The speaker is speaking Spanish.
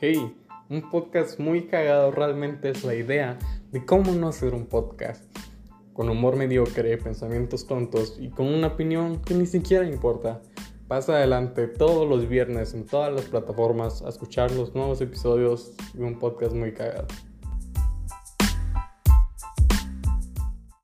Hey, un podcast muy cagado realmente es la idea de cómo no hacer un podcast. Con humor mediocre, pensamientos tontos y con una opinión que ni siquiera importa. Pasa adelante todos los viernes en todas las plataformas a escuchar los nuevos episodios de un podcast muy cagado.